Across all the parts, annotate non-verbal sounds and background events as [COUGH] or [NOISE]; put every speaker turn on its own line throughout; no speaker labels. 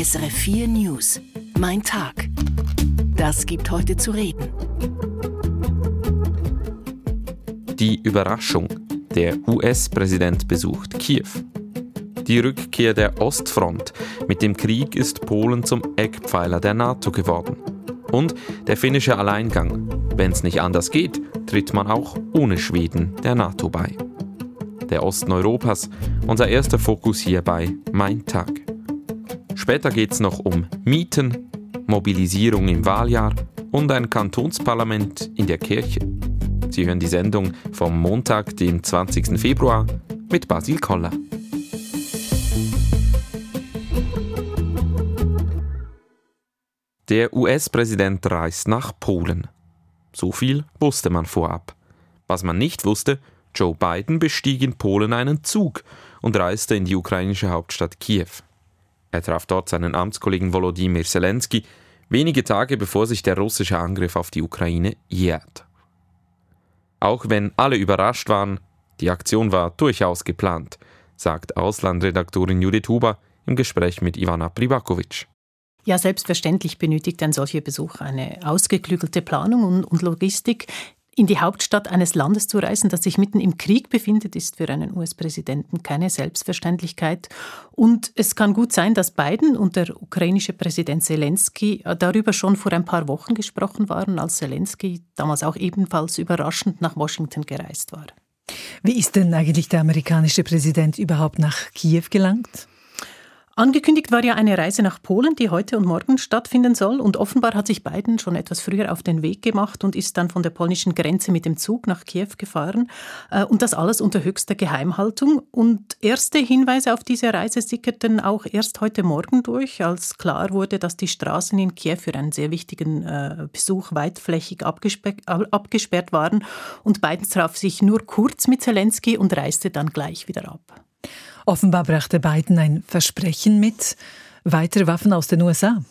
SRF 4 News. Mein Tag. Das gibt heute zu reden.
Die Überraschung. Der US-Präsident besucht Kiew. Die Rückkehr der Ostfront. Mit dem Krieg ist Polen zum Eckpfeiler der NATO geworden. Und der finnische Alleingang. Wenn es nicht anders geht, tritt man auch ohne Schweden der NATO bei. Der Osten Europas, unser erster Fokus hier bei Mein Tag. Später geht es noch um Mieten, Mobilisierung im Wahljahr und ein Kantonsparlament in der Kirche. Sie hören die Sendung vom Montag, dem 20. Februar mit Basil Koller. Der US-Präsident reist nach Polen. So viel wusste man vorab. Was man nicht wusste, Joe Biden bestieg in Polen einen Zug und reiste in die ukrainische Hauptstadt Kiew. Er traf dort seinen Amtskollegen Volodymyr Zelensky, wenige Tage bevor sich der russische Angriff auf die Ukraine jährt. Auch wenn alle überrascht waren, die Aktion war durchaus geplant, sagt Auslandredaktorin Judith Huber im Gespräch mit Ivana Privakovic.
Ja, selbstverständlich benötigt ein solcher Besuch eine ausgeklügelte Planung und, Logistik. In die Hauptstadt eines Landes zu reisen, das sich mitten im Krieg befindet, ist für einen US-Präsidenten keine Selbstverständlichkeit. Und es kann gut sein, dass Biden und der ukrainische Präsident Zelensky darüber schon vor ein paar Wochen gesprochen waren, als Zelensky damals auch ebenfalls überraschend nach Washington gereist war.
Wie ist denn eigentlich der amerikanische Präsident überhaupt nach Kiew gelangt?
Angekündigt war ja eine Reise nach Polen, die heute und morgen stattfinden soll. Und offenbar hat sich Biden schon etwas früher auf den Weg gemacht und ist dann von der polnischen Grenze mit dem Zug nach Kiew gefahren. Äh, und das alles unter höchster Geheimhaltung. Und erste Hinweise auf diese Reise sickerten auch erst heute Morgen durch, als klar wurde, dass die Straßen in Kiew für einen sehr wichtigen äh, Besuch weitflächig abgesperrt waren. Und Biden traf sich nur kurz mit Zelensky und reiste dann gleich wieder ab.
Offenbar brachte Biden ein Versprechen mit, weitere Waffen aus den USA.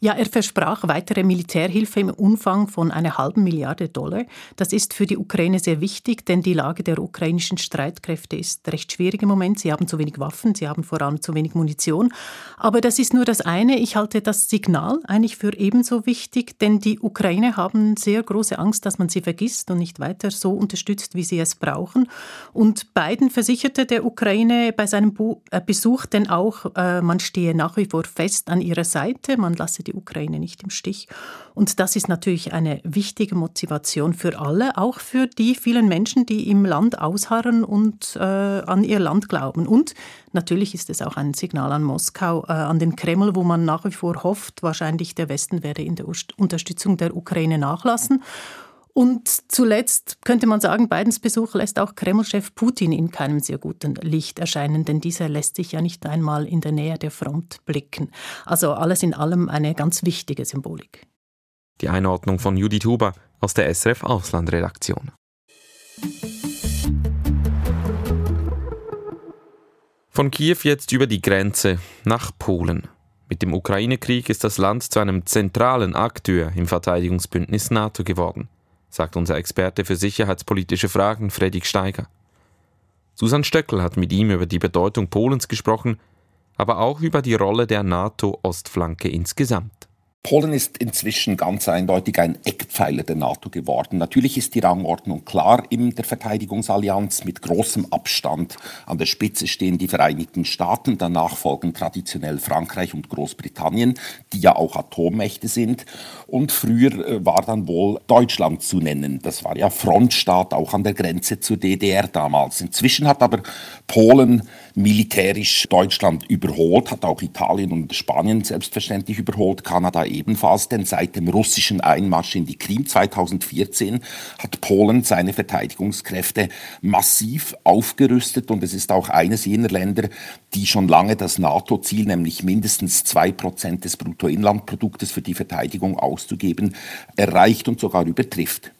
Ja, er versprach weitere Militärhilfe im Umfang von einer halben Milliarde Dollar. Das ist für die Ukraine sehr wichtig, denn die Lage der ukrainischen Streitkräfte ist recht schwierig im Moment. Sie haben zu wenig Waffen, sie haben vor allem zu wenig Munition. Aber das ist nur das eine. Ich halte das Signal eigentlich für ebenso wichtig, denn die Ukraine haben sehr große Angst, dass man sie vergisst und nicht weiter so unterstützt, wie sie es brauchen. Und Biden versicherte der Ukraine bei seinem äh, Besuch denn auch, äh, man stehe nach wie vor fest an ihrer Seite, man lasse die Ukraine nicht im Stich. Und das ist natürlich eine wichtige Motivation für alle, auch für die vielen Menschen, die im Land ausharren und äh, an ihr Land glauben. Und natürlich ist es auch ein Signal an Moskau, äh, an den Kreml, wo man nach wie vor hofft, wahrscheinlich der Westen werde in der Unterstützung der Ukraine nachlassen. Und zuletzt könnte man sagen, Bidens Besuch lässt auch Kreml-Chef Putin in keinem sehr guten Licht erscheinen, denn dieser lässt sich ja nicht einmal in der Nähe der Front blicken. Also alles in allem eine ganz wichtige Symbolik.
Die Einordnung von Judith Huber aus der SRF Auslandredaktion. Von Kiew jetzt über die Grenze nach Polen. Mit dem Ukraine-Krieg ist das Land zu einem zentralen Akteur im Verteidigungsbündnis NATO geworden sagt unser Experte für sicherheitspolitische Fragen Fredrik Steiger. Susan Stöckel hat mit ihm über die Bedeutung Polens gesprochen, aber auch über die Rolle der NATO-Ostflanke insgesamt.
Polen ist inzwischen ganz eindeutig ein Eckpfeiler der NATO geworden. Natürlich ist die Rangordnung klar in der Verteidigungsallianz mit großem Abstand. An der Spitze stehen die Vereinigten Staaten, danach folgen traditionell Frankreich und Großbritannien, die ja auch Atommächte sind. Und früher äh, war dann wohl Deutschland zu nennen. Das war ja Frontstaat auch an der Grenze zur DDR damals. Inzwischen hat aber Polen militärisch Deutschland überholt, hat auch Italien und Spanien selbstverständlich überholt, Kanada ebenfalls, denn seit dem russischen Einmarsch in die Krim 2014 hat Polen seine Verteidigungskräfte massiv aufgerüstet und es ist auch eines jener Länder, die schon lange das NATO-Ziel, nämlich mindestens zwei Prozent des Bruttoinlandproduktes für die Verteidigung auszugeben, erreicht und sogar übertrifft.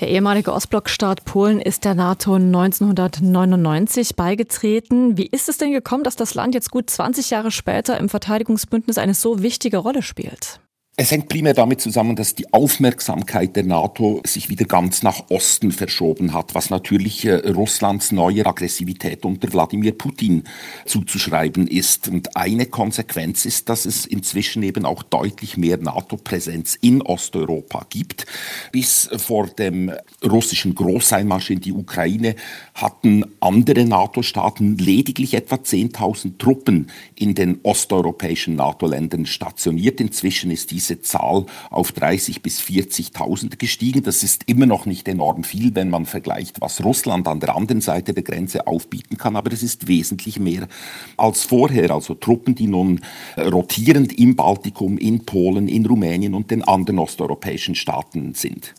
Der ehemalige Ostblockstaat Polen ist der NATO 1999 beigetreten. Wie ist es denn gekommen, dass das Land jetzt gut 20 Jahre später im Verteidigungsbündnis eine so wichtige Rolle spielt?
Es hängt primär damit zusammen, dass die Aufmerksamkeit der NATO sich wieder ganz nach Osten verschoben hat, was natürlich äh, Russlands neue Aggressivität unter Wladimir Putin zuzuschreiben ist. Und eine Konsequenz ist, dass es inzwischen eben auch deutlich mehr NATO-Präsenz in Osteuropa gibt. Bis vor dem russischen Großeinmarsch in die Ukraine hatten andere NATO-Staaten lediglich etwa 10.000 Truppen in den osteuropäischen NATO-Ländern stationiert. Inzwischen ist dies diese Zahl auf 30 bis 40.000 gestiegen. Das ist immer noch nicht enorm viel, wenn man vergleicht, was Russland an der anderen Seite der Grenze aufbieten kann, aber es ist wesentlich mehr als vorher. Also Truppen, die nun rotierend im Baltikum, in Polen, in Rumänien und den anderen osteuropäischen Staaten sind.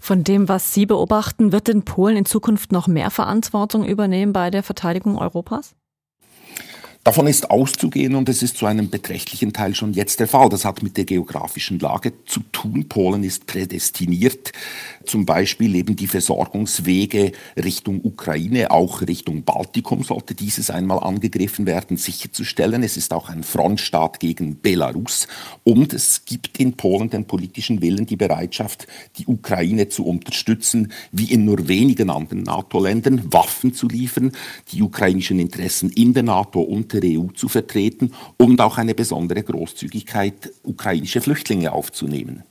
Von dem, was Sie beobachten, wird denn Polen in Zukunft noch mehr Verantwortung übernehmen bei der Verteidigung Europas?
Davon ist auszugehen und es ist zu einem beträchtlichen Teil schon jetzt der Fall. Das hat mit der geografischen Lage zu tun. Polen ist prädestiniert, zum Beispiel eben die Versorgungswege Richtung Ukraine, auch Richtung Baltikum sollte dieses einmal angegriffen werden, sicherzustellen. Es ist auch ein Frontstaat gegen Belarus und es gibt in Polen den politischen Willen, die Bereitschaft, die Ukraine zu unterstützen, wie in nur wenigen anderen NATO-Ländern, Waffen zu liefern, die ukrainischen Interessen in der NATO und der EU zu vertreten und auch eine besondere Großzügigkeit, ukrainische Flüchtlinge aufzunehmen.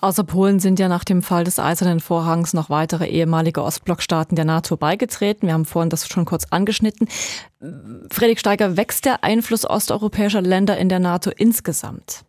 Außer Polen sind ja nach dem Fall des Eisernen Vorhangs noch weitere ehemalige Ostblockstaaten der NATO beigetreten. Wir haben vorhin das schon kurz angeschnitten. Friedrich Steiger, wächst der Einfluss osteuropäischer Länder in der NATO insgesamt?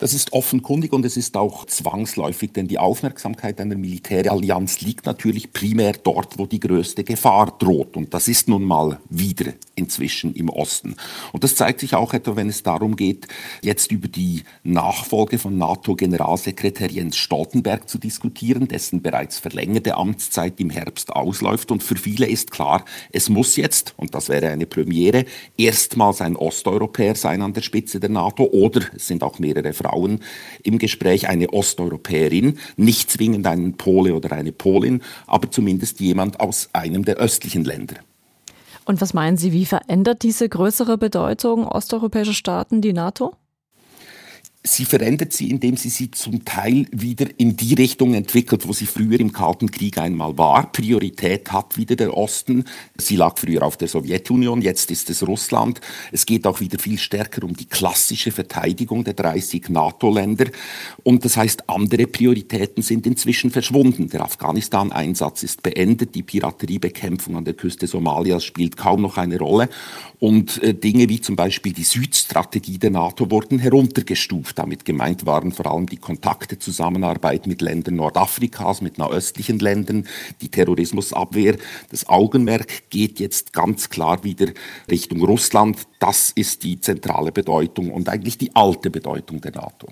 Das ist offenkundig und es ist auch zwangsläufig, denn die Aufmerksamkeit einer Militärallianz liegt natürlich primär dort, wo die größte Gefahr droht. Und das ist nun mal wieder inzwischen im Osten. Und das zeigt sich auch etwa, wenn es darum geht, jetzt über die Nachfolge von NATO-Generalsekretär Jens Stoltenberg zu diskutieren, dessen bereits verlängerte Amtszeit im Herbst ausläuft. Und für viele ist klar, es muss jetzt, und das wäre eine Premiere, erstmals ein Osteuropäer sein an der Spitze der NATO oder es sind auch mehrere Fragen Frauen im Gespräch, eine Osteuropäerin, nicht zwingend einen Pole oder eine Polin, aber zumindest jemand aus einem der östlichen Länder.
Und was meinen Sie, wie verändert diese größere Bedeutung osteuropäischer Staaten die NATO?
Sie verändert sie, indem sie sie zum Teil wieder in die Richtung entwickelt, wo sie früher im Kalten Krieg einmal war. Priorität hat wieder der Osten. Sie lag früher auf der Sowjetunion, jetzt ist es Russland. Es geht auch wieder viel stärker um die klassische Verteidigung der 30 NATO-Länder. Und das heißt, andere Prioritäten sind inzwischen verschwunden. Der Afghanistan-Einsatz ist beendet. Die Pirateriebekämpfung an der Küste Somalias spielt kaum noch eine Rolle. Und äh, Dinge wie zum Beispiel die Südstrategie der NATO wurden heruntergestuft. Damit gemeint waren vor allem die Kontakte, Zusammenarbeit mit Ländern Nordafrikas, mit nahöstlichen Ländern, die Terrorismusabwehr. Das Augenmerk geht jetzt ganz klar wieder Richtung Russland. Das ist die zentrale Bedeutung und eigentlich die alte Bedeutung der NATO.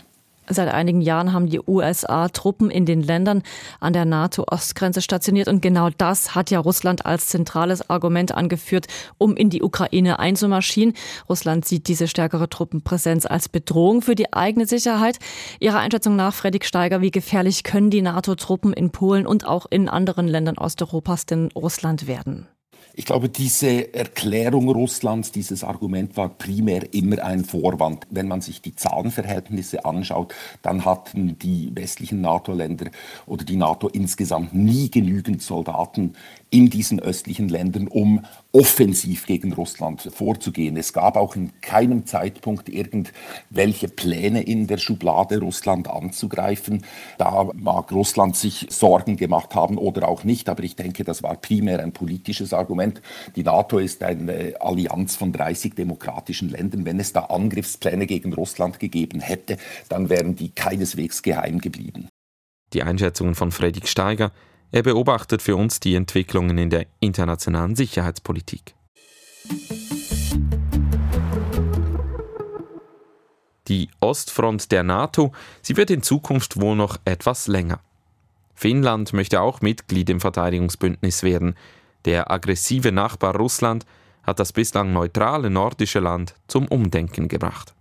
Seit einigen Jahren haben die USA Truppen in den Ländern an der NATO-Ostgrenze stationiert und genau das hat ja Russland als zentrales Argument angeführt, um in die Ukraine einzumarschieren. Russland sieht diese stärkere Truppenpräsenz als Bedrohung für die eigene Sicherheit. Ihrer Einschätzung nach, Fredrik Steiger, wie gefährlich können die NATO-Truppen in Polen und auch in anderen Ländern Osteuropas denn Russland werden?
Ich glaube, diese Erklärung Russlands, dieses Argument war primär immer ein Vorwand. Wenn man sich die Zahlenverhältnisse anschaut, dann hatten die westlichen NATO-Länder oder die NATO insgesamt nie genügend Soldaten in diesen östlichen Ländern, um offensiv gegen Russland vorzugehen. Es gab auch in keinem Zeitpunkt irgendwelche Pläne in der Schublade, Russland anzugreifen. Da mag Russland sich Sorgen gemacht haben oder auch nicht, aber ich denke, das war primär ein politisches Argument. Die NATO ist eine Allianz von 30 demokratischen Ländern. Wenn es da Angriffspläne gegen Russland gegeben hätte, dann wären die keineswegs geheim geblieben.
Die Einschätzungen von Fredrik Steiger er beobachtet für uns die Entwicklungen in der internationalen Sicherheitspolitik. Die Ostfront der NATO, sie wird in Zukunft wohl noch etwas länger. Finnland möchte auch Mitglied im Verteidigungsbündnis werden. Der aggressive Nachbar Russland hat das bislang neutrale nordische Land zum Umdenken gebracht.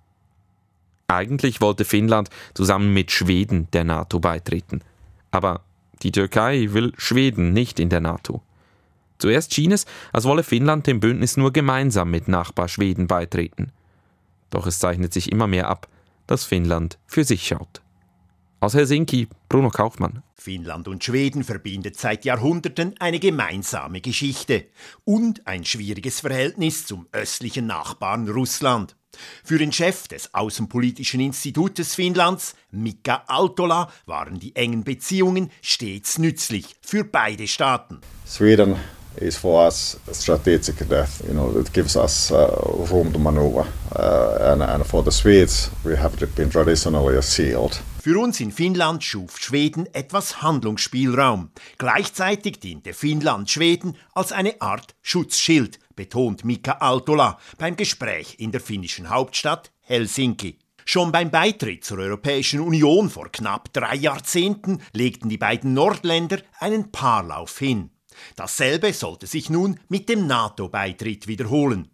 Eigentlich wollte Finnland zusammen mit Schweden der NATO beitreten. Aber die Türkei will Schweden nicht in der NATO. Zuerst schien es, als wolle Finnland dem Bündnis nur gemeinsam mit Nachbar Schweden beitreten. Doch es zeichnet sich immer mehr ab, dass Finnland für sich schaut. Aus Helsinki, Bruno Kaufmann.
Finnland und Schweden verbindet seit Jahrhunderten eine gemeinsame Geschichte und ein schwieriges Verhältnis zum östlichen Nachbarn Russland. Für den Chef des Außenpolitischen Institutes Finnlands, Mika Altola, waren die engen Beziehungen stets nützlich für beide Staaten.
Sweden is for us strategic that you know it gives us uh, room to maneuver uh, and, and for the Swedes we have been traditionally a shield.
Für uns in Finnland schuf Schweden etwas Handlungsspielraum. Gleichzeitig diente Finnland Schweden als eine Art Schutzschild, betont Mika Altola beim Gespräch in der finnischen Hauptstadt Helsinki. Schon beim Beitritt zur Europäischen Union vor knapp drei Jahrzehnten legten die beiden Nordländer einen Paarlauf hin. Dasselbe sollte sich nun mit dem NATO-Beitritt wiederholen.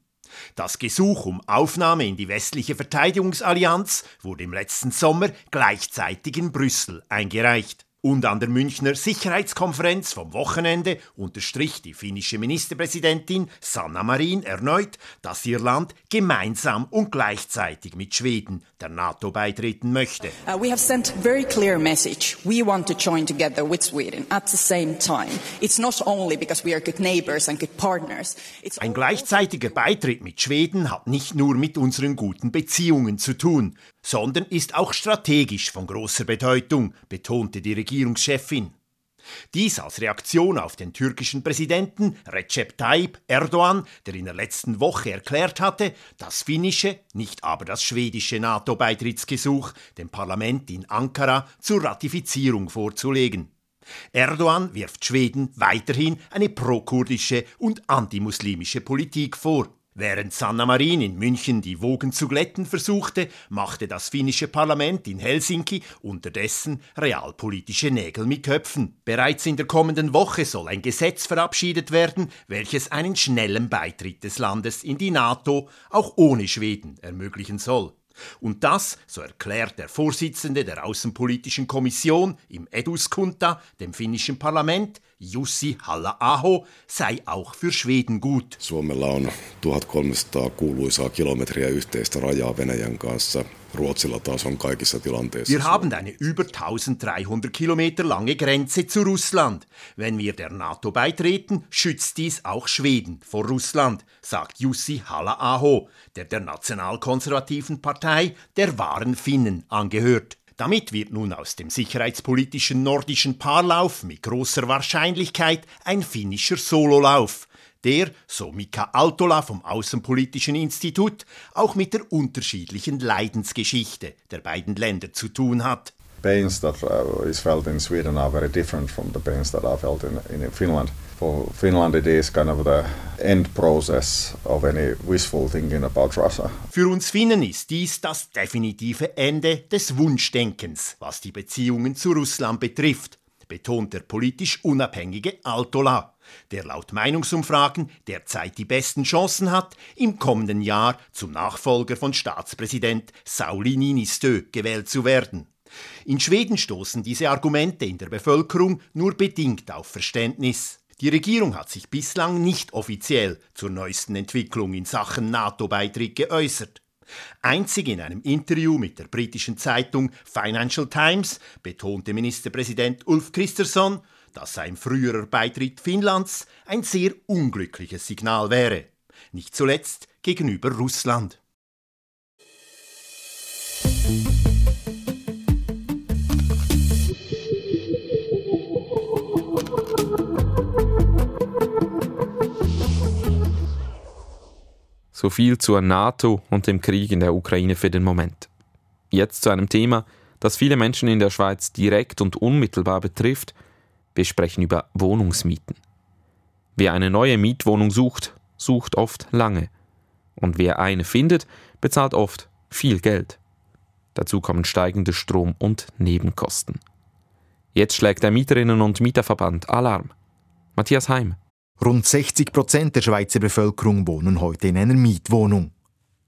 Das Gesuch um Aufnahme in die westliche Verteidigungsallianz wurde im letzten Sommer gleichzeitig in Brüssel eingereicht. Und an der Münchner Sicherheitskonferenz vom Wochenende unterstrich die finnische Ministerpräsidentin Sanna Marin erneut, dass ihr Land gemeinsam und gleichzeitig mit Schweden der NATO beitreten möchte.
Uh, we have sent very clear message. We want to join together with Sweden at the same time. It's not only because we are good neighbors and good partners.
It's Ein gleichzeitiger Beitritt mit Schweden hat nicht nur mit unseren guten Beziehungen zu tun, sondern ist auch strategisch von großer Bedeutung, betonte die Regierungschefin. Dies als Reaktion auf den türkischen Präsidenten Recep Tayyip Erdogan, der in der letzten Woche erklärt hatte, das finnische, nicht aber das schwedische NATO-Beitrittsgesuch dem Parlament in Ankara zur Ratifizierung vorzulegen. Erdogan wirft Schweden weiterhin eine prokurdische und antimuslimische Politik vor. Während Sanna Marin in München die Wogen zu glätten versuchte, machte das finnische Parlament in Helsinki unterdessen realpolitische Nägel mit Köpfen. Bereits in der kommenden Woche soll ein Gesetz verabschiedet werden, welches einen schnellen Beitritt des Landes in die NATO auch ohne Schweden ermöglichen soll. Und das, so erklärt der Vorsitzende der Außenpolitischen Kommission im Eduskunta, dem finnischen Parlament, Jussi Halla-aho sei auch für Schweden gut.
Suomella on 1300 kuuluisaa kilometriä yhteistä rajaa Venäjän kanssa. Ruotsilla taas on kaikissa tilanteissa.
Wir haben eine über 1300 Kilometer lange Grenze zu Russland. Wenn wir der NATO beitreten, schützt dies auch Schweden vor Russland, sagt Jussi Halla-aho, der der nationalkonservativen Partei der wahren Finnen angehört. Damit wird nun aus dem sicherheitspolitischen nordischen Paarlauf mit großer Wahrscheinlichkeit ein finnischer Sololauf, der, so Mika Altola vom Außenpolitischen Institut, auch mit der unterschiedlichen Leidensgeschichte der beiden Länder zu tun hat
pains that uh, is felt in Sweden are very different from the pains that are felt in, in Finland. For Finland it is kind of the end process of any wishful thinking about Russia.
Für uns Finnen ist dies das definitive Ende des Wunschdenkens, was die Beziehungen zu Russland betrifft, betont der politisch unabhängige Altola, der laut Meinungsumfragen derzeit die besten Chancen hat, im kommenden Jahr zum Nachfolger von Staatspräsident Sauli Niinistö gewählt zu werden. In Schweden stoßen diese Argumente in der Bevölkerung nur bedingt auf Verständnis. Die Regierung hat sich bislang nicht offiziell zur neuesten Entwicklung in Sachen NATO-Beitritt geäußert. Einzig in einem Interview mit der britischen Zeitung Financial Times betonte Ministerpräsident Ulf Kristersson, dass sein früherer Beitritt Finnlands ein sehr unglückliches Signal wäre, nicht zuletzt gegenüber Russland.
So viel zur NATO und dem Krieg in der Ukraine für den Moment. Jetzt zu einem Thema, das viele Menschen in der Schweiz direkt und unmittelbar betrifft. Wir sprechen über Wohnungsmieten. Wer eine neue Mietwohnung sucht, sucht oft lange. Und wer eine findet, bezahlt oft viel Geld. Dazu kommen steigende Strom- und Nebenkosten. Jetzt schlägt der Mieterinnen- und Mieterverband Alarm. Matthias Heim.
Rund 60 Prozent der Schweizer Bevölkerung wohnen heute in einer Mietwohnung.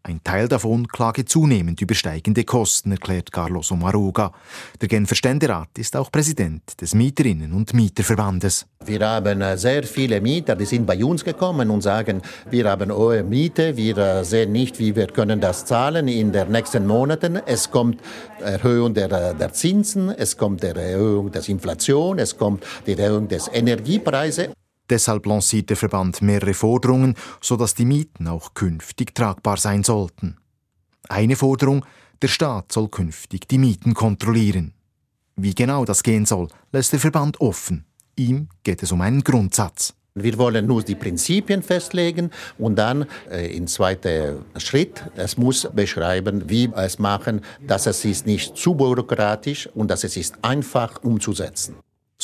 Ein Teil davon klage zunehmend über steigende Kosten, erklärt Carlos Omaruga. Der Genfer Ständerat ist auch Präsident des Mieterinnen- und Mieterverbandes.
Wir haben äh, sehr viele Mieter, die sind bei uns gekommen und sagen, wir haben hohe Miete, wir äh, sehen nicht, wie wir können das zahlen in den nächsten Monaten. Es kommt Erhöhung der, äh, der Zinsen, es kommt der Erhöhung der Inflation, es kommt die Erhöhung des Energiepreises.
Deshalb lanciert der Verband mehrere Forderungen, sodass die Mieten auch künftig tragbar sein sollten. Eine Forderung, der Staat soll künftig die Mieten kontrollieren. Wie genau das gehen soll, lässt der Verband offen. Ihm geht es um einen Grundsatz.
Wir wollen nur die Prinzipien festlegen und dann äh, im zweiten Schritt, es muss beschreiben, wie wir es machen, dass es ist nicht zu bürokratisch und dass es ist einfach umzusetzen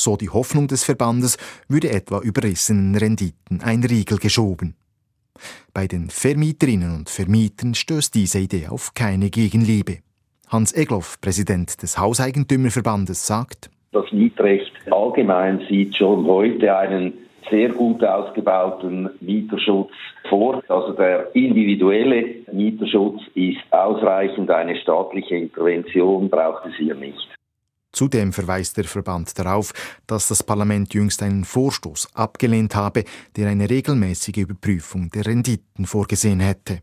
so die Hoffnung des Verbandes, würde etwa überrissenen Renditen ein Riegel geschoben. Bei den Vermieterinnen und Vermietern stößt diese Idee auf keine Gegenliebe. Hans Egloff, Präsident des Hauseigentümerverbandes, sagt,
das Mietrecht allgemein sieht schon heute einen sehr gut ausgebauten Mieterschutz vor. Also der individuelle Mieterschutz ist ausreichend. Eine staatliche Intervention braucht es hier nicht.
Zudem verweist der Verband darauf, dass das Parlament jüngst einen Vorstoß abgelehnt habe, der eine regelmäßige Überprüfung der Renditen vorgesehen hätte.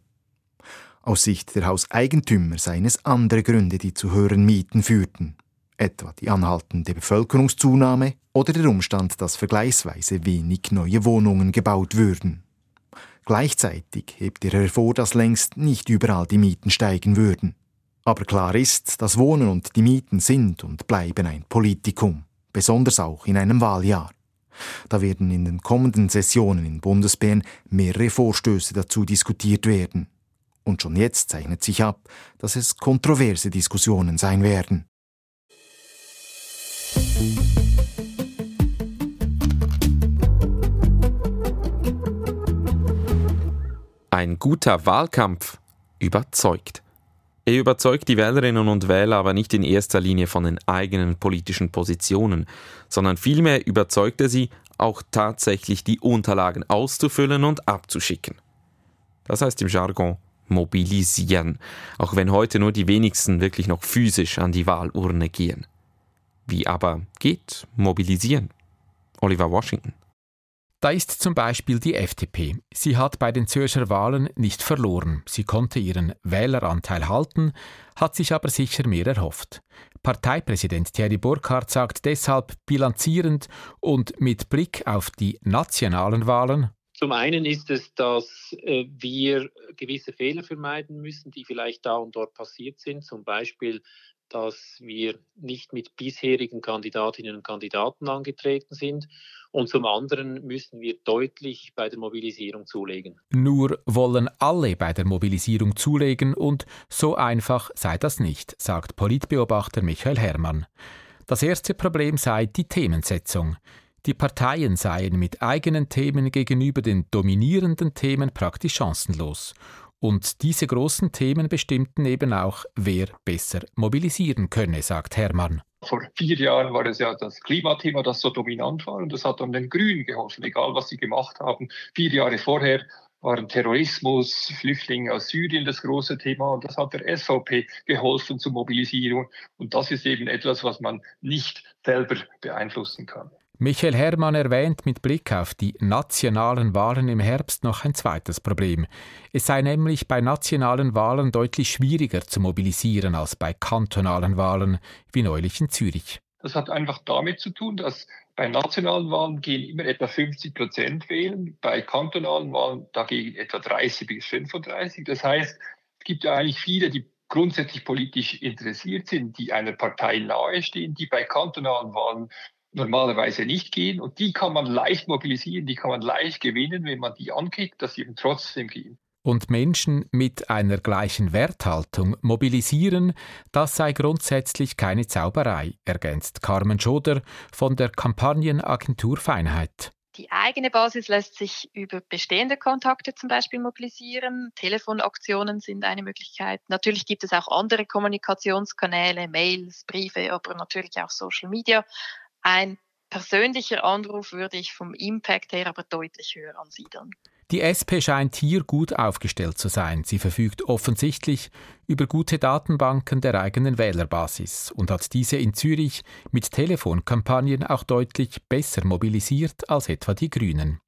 Aus Sicht der Hauseigentümer seien es andere Gründe, die zu höheren Mieten führten, etwa die anhaltende Bevölkerungszunahme oder der Umstand, dass vergleichsweise wenig neue Wohnungen gebaut würden. Gleichzeitig hebt er hervor, dass längst nicht überall die Mieten steigen würden. Aber klar ist, das Wohnen und die Mieten sind und bleiben ein Politikum, besonders auch in einem Wahljahr. Da werden in den kommenden Sessionen in Bundesbären mehrere Vorstöße dazu diskutiert werden. Und schon jetzt zeichnet sich ab, dass es kontroverse Diskussionen sein werden.
Ein guter Wahlkampf überzeugt. Er überzeugt die Wählerinnen und Wähler aber nicht in erster Linie von den eigenen politischen Positionen, sondern vielmehr überzeugt er sie, auch tatsächlich die Unterlagen auszufüllen und abzuschicken. Das heißt im Jargon mobilisieren, auch wenn heute nur die wenigsten wirklich noch physisch an die Wahlurne gehen. Wie aber geht mobilisieren? Oliver Washington.
Da ist zum Beispiel die FDP. Sie hat bei den Zürcher Wahlen nicht verloren. Sie konnte ihren Wähleranteil halten, hat sich aber sicher mehr erhofft. Parteipräsident Thierry Burkhardt sagt deshalb bilanzierend und mit Blick auf die nationalen Wahlen,
zum einen ist es, dass äh, wir gewisse Fehler vermeiden müssen, die vielleicht da und dort passiert sind. Zum Beispiel dass wir nicht mit bisherigen Kandidatinnen und Kandidaten angetreten sind. Und zum anderen müssen wir deutlich bei der Mobilisierung zulegen.
Nur wollen alle bei der Mobilisierung zulegen und so einfach sei das nicht, sagt Politbeobachter Michael Herrmann. Das erste Problem sei die Themensetzung. Die Parteien seien mit eigenen Themen gegenüber den dominierenden Themen praktisch chancenlos. Und diese großen Themen bestimmten eben auch, wer besser mobilisieren könne, sagt Hermann.
Vor vier Jahren war es ja das Klimathema, das so dominant war und das hat dann den Grünen geholfen, egal was sie gemacht haben. Vier Jahre vorher waren Terrorismus, Flüchtlinge aus Syrien das große Thema und das hat der SVP geholfen zur Mobilisierung. Und das ist eben etwas, was man nicht selber beeinflussen kann.
Michael Herrmann erwähnt mit Blick auf die nationalen Wahlen im Herbst noch ein zweites Problem. Es sei nämlich bei nationalen Wahlen deutlich schwieriger zu mobilisieren als bei kantonalen Wahlen, wie neulich in Zürich.
Das hat einfach damit zu tun, dass bei nationalen Wahlen gehen immer etwa 50 Prozent wählen, bei kantonalen Wahlen dagegen etwa 30 bis 35. Das heißt, es gibt ja eigentlich viele, die grundsätzlich politisch interessiert sind, die einer Partei nahestehen, die bei kantonalen Wahlen normalerweise nicht gehen. Und die kann man leicht mobilisieren, die kann man leicht gewinnen, wenn man die ankickt, dass sie eben trotzdem gehen.
Und Menschen mit einer gleichen Werthaltung mobilisieren, das sei grundsätzlich keine Zauberei, ergänzt Carmen Schoder von der Kampagnenagentur Feinheit.
Die eigene Basis lässt sich über bestehende Kontakte zum Beispiel mobilisieren. Telefonaktionen sind eine Möglichkeit. Natürlich gibt es auch andere Kommunikationskanäle, Mails, Briefe, aber natürlich auch Social Media. Ein persönlicher Anruf würde ich vom Impact her aber deutlich höher ansiedeln.
Die SP scheint hier gut aufgestellt zu sein. Sie verfügt offensichtlich über gute Datenbanken der eigenen Wählerbasis und hat diese in Zürich mit Telefonkampagnen auch deutlich besser mobilisiert als etwa die Grünen.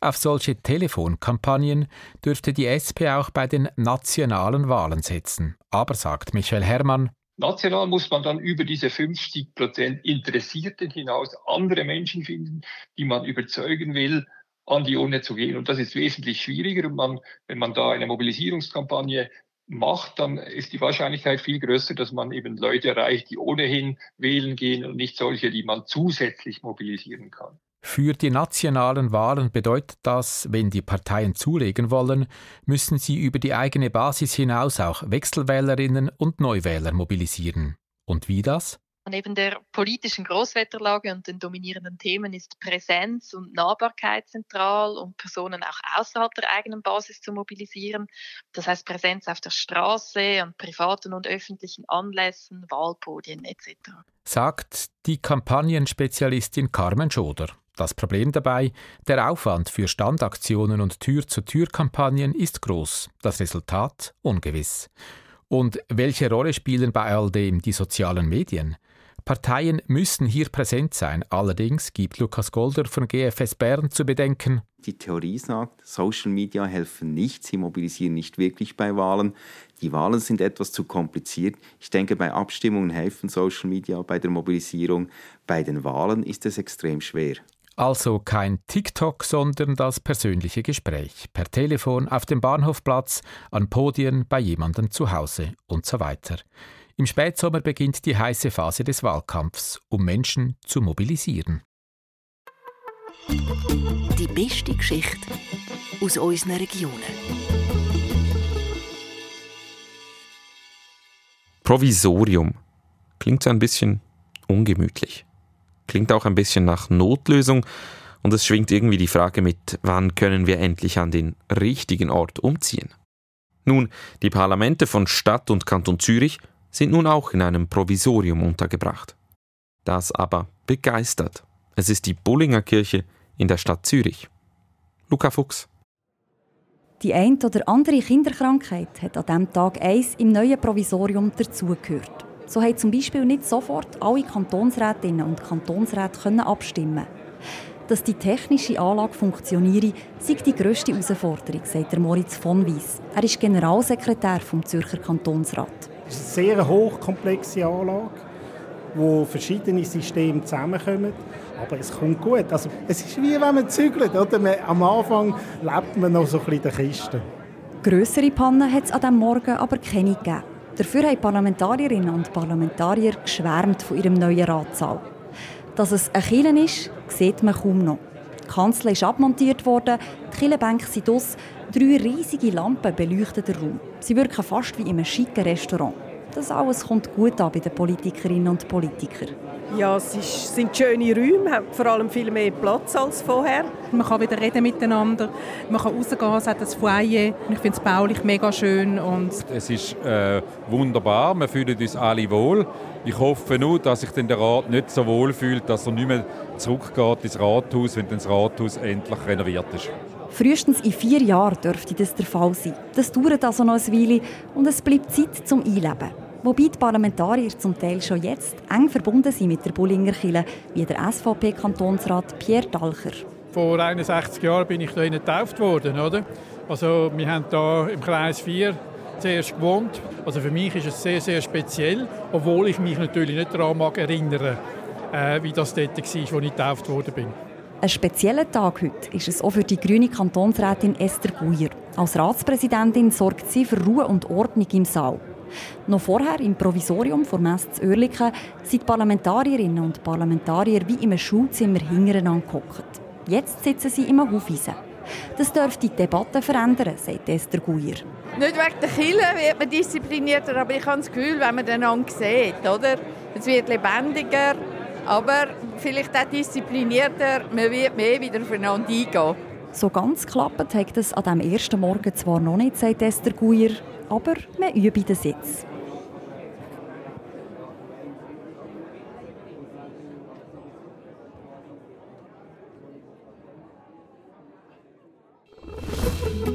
Auf solche Telefonkampagnen dürfte die SP auch bei den nationalen Wahlen setzen. Aber, sagt Michael Herrmann,
National muss man dann über diese 50 Prozent Interessierten hinaus andere Menschen finden, die man überzeugen will, an die Urne zu gehen. Und das ist wesentlich schwieriger. Und man, wenn man da eine Mobilisierungskampagne macht, dann ist die Wahrscheinlichkeit viel größer, dass man eben Leute erreicht, die ohnehin wählen gehen und nicht solche, die man zusätzlich mobilisieren kann.
Für die nationalen Wahlen bedeutet das, wenn die Parteien zulegen wollen, müssen sie über die eigene Basis hinaus auch Wechselwählerinnen und Neuwähler mobilisieren. Und wie das?
Neben der politischen Großwetterlage und den dominierenden Themen ist Präsenz und Nahbarkeit zentral, um Personen auch außerhalb der eigenen Basis zu mobilisieren. Das heißt Präsenz auf der Straße, an privaten und öffentlichen Anlässen, Wahlpodien etc.
Sagt die Kampagnenspezialistin Carmen Schoder. Das Problem dabei, der Aufwand für Standaktionen und Tür-zu-Tür-Kampagnen ist groß, das Resultat ungewiss. Und welche Rolle spielen bei all dem die sozialen Medien? Parteien müssen hier präsent sein. Allerdings gibt Lukas Golder von GFS Bern zu bedenken.
Die Theorie sagt, Social Media helfen nicht, sie mobilisieren nicht wirklich bei Wahlen. Die Wahlen sind etwas zu kompliziert. Ich denke, bei Abstimmungen helfen Social Media bei der Mobilisierung. Bei den Wahlen ist es extrem schwer.
Also kein TikTok, sondern das persönliche Gespräch. Per Telefon, auf dem Bahnhofplatz, an Podien, bei jemandem zu Hause und so weiter. Im Spätsommer beginnt die heiße Phase des Wahlkampfs, um Menschen zu mobilisieren.
Die beste Geschichte aus unseren Regionen.
Provisorium klingt so ein bisschen ungemütlich. Klingt auch ein bisschen nach Notlösung und es schwingt irgendwie die Frage mit, wann können wir endlich an den richtigen Ort umziehen? Nun, die Parlamente von Stadt und Kanton Zürich sind nun auch in einem Provisorium untergebracht. Das aber begeistert. Es ist die Bullinger Kirche in der Stadt Zürich. Luca Fuchs.
Die ein oder andere Kinderkrankheit hat an diesem Tag eins im neuen Provisorium dazugehört. So haben zum Beispiel nicht sofort alle Kantonsrätinnen und Kantonsräte können abstimmen. Dass die technische Anlage funktioniere, sei die grösste Herausforderung, sagt Moritz von Weiss. Er ist Generalsekretär vom Zürcher Kantonsrat.
Es ist eine sehr hochkomplexe Anlage, wo verschiedene Systeme zusammenkommen. Aber es kommt gut. Also, es ist wie wenn man zügelt. Oder? am Anfang lebt man noch so ein bisschen in der Kiste.
Grössere Pannen hat es an diesem Morgen aber keine gegeben. Dafür haben Parlamentarierinnen und Parlamentarier geschwärmt von ihrem neuen Ratssaal. Dass es ein Kielen ist, sieht man kaum noch. Die Kanzel ist abmontiert worden, die Killenbänke sind aus, drei riesige Lampen beleuchten den Raum. Sie wirken fast wie in einem schicken Restaurant. Das alles kommt gut an bei den Politikerinnen und Politikern.
Ja, es ist, sind schöne Räume, haben vor allem viel mehr Platz als vorher.
Man kann wieder reden miteinander, man kann rausgehen, es hat ein Foyer. Ich finde es baulich mega schön. Und
es ist äh, wunderbar, wir fühlen uns alle wohl. Ich hoffe nur, dass sich der Rat nicht so wohl fühlt, dass er nicht mehr zurückgeht ins Rathaus, wenn das Rathaus endlich renoviert ist.
Frühestens in vier Jahren dürfte das der Fall sein. Das dauert also noch eine Weile und es bleibt Zeit zum Einleben. Wobei die Parlamentarier zum Teil schon jetzt eng verbunden sind mit der Bullinger Kille, wie der SVP-Kantonsrat Pierre Dalcher.
Vor 61 Jahren bin ich hier getauft worden, oder? Also wir haben hier im Kreis 4 zuerst gewohnt. Also für mich ist es sehr, sehr speziell, obwohl ich mich natürlich nicht daran mag erinnern, äh, wie das dort war, als ich getauft worden bin.
Ein spezieller Tag heute ist es auch für die grüne Kantonsrätin Esther Guyer. Als Ratspräsidentin sorgt sie für Ruhe und Ordnung im Saal. Noch vorher im Provisorium vor Mess zu Oerlikon sind die Parlamentarierinnen und Parlamentarier wie einem Schulzimmer hintereinander gehockt. Jetzt sitzen sie im Hufeisen. Das dürfte die Debatte verändern, sagt Esther Guyer.
Nicht wegen der Kille wird man disziplinierter, aber ich habe das Gefühl, wenn man einander sieht, oder? es wird lebendiger, aber vielleicht auch disziplinierter, man wird mehr wieder aufeinander eingehen.
So ganz klappt hat es an diesem ersten Morgen zwar noch nicht, sagt Esther Guyer, aber man übt den Sitz.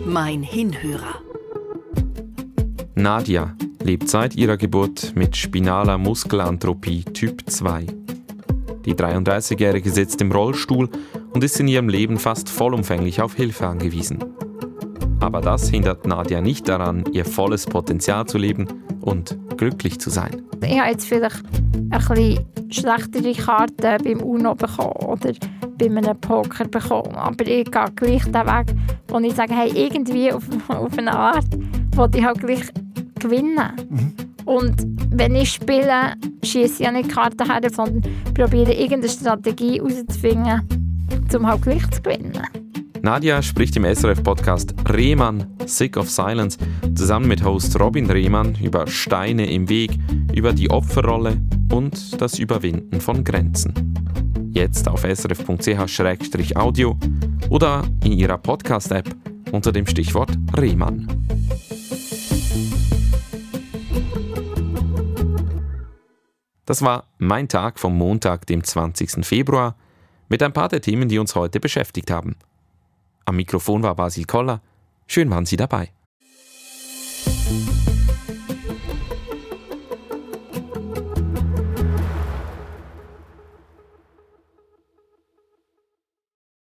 Mein Hinhörer.
Nadia lebt seit ihrer Geburt mit spinaler Muskelanthropie Typ 2. Die 33-Jährige sitzt im Rollstuhl und ist in ihrem Leben fast vollumfänglich auf Hilfe angewiesen. Aber das hindert Nadia nicht daran, ihr volles Potenzial zu leben und glücklich zu sein.
Ich habe jetzt vielleicht ein bisschen schlechtere Karten beim UNO bekommen oder bei einem Poker bekommen. Aber ich gehe gleich den Weg, wo ich sage, hey, irgendwie auf, [LAUGHS] auf eine Art, wo ich halt gleich gewinnen. Mhm. Und wenn ich spiele, schieße ich ja nicht Karten her, sondern probiere irgendeine Strategie herauszufinden, um halt gleich zu gewinnen.
Nadia spricht im SRF-Podcast Rehmann, Sick of Silence, zusammen mit Host Robin Rehmann über Steine im Weg, über die Opferrolle und das Überwinden von Grenzen. Jetzt auf srf.ch-audio oder in ihrer Podcast-App unter dem Stichwort Rehmann. Das war mein Tag vom Montag, dem 20. Februar, mit ein paar der Themen, die uns heute beschäftigt haben. Am Mikrofon war Basil Koller. Schön waren Sie dabei.